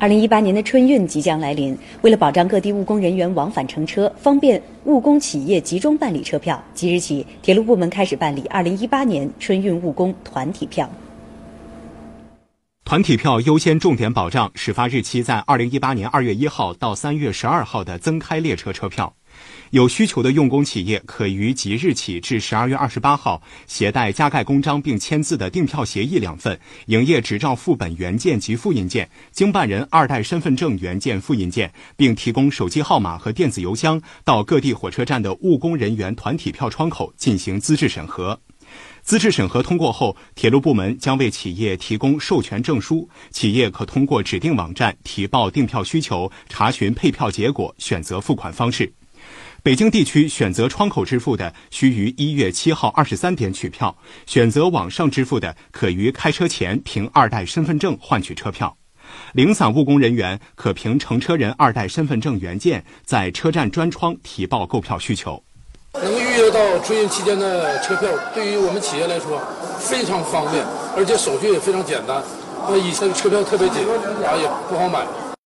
二零一八年的春运即将来临，为了保障各地务工人员往返乘车，方便务工企业集中办理车票，即日起，铁路部门开始办理二零一八年春运务工团体票。团体票优先重点保障始发日期在二零一八年二月一号到三月十二号的增开列车车票。有需求的用工企业可于即日起至十二月二十八号，携带加盖公章并签字的订票协议两份、营业执照副本原件及复印件、经办人二代身份证原件复印件，并提供手机号码和电子邮箱，到各地火车站的务工人员团体票窗口进行资质审核。资质审核通过后，铁路部门将为企业提供授权证书，企业可通过指定网站提报订票需求，查询配票结果，选择付款方式。北京地区选择窗口支付的，需于一月七号二十三点取票；选择网上支付的，可于开车前凭二代身份证换取车票。零散务工人员可凭乘车人二代身份证原件，在车站专窗提报购票需求。能预约到春运期间的车票，对于我们企业来说非常方便，而且手续也非常简单。那以前车票特别紧，啊也不好买。